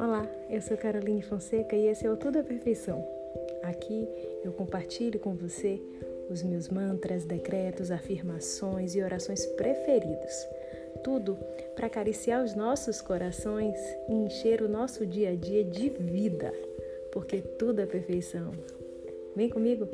Olá, eu sou Caroline Fonseca e esse é o Tudo à Perfeição. Aqui eu compartilho com você os meus mantras, decretos, afirmações e orações preferidos. Tudo para acariciar os nossos corações e encher o nosso dia a dia de vida, porque tudo é perfeição. Vem comigo!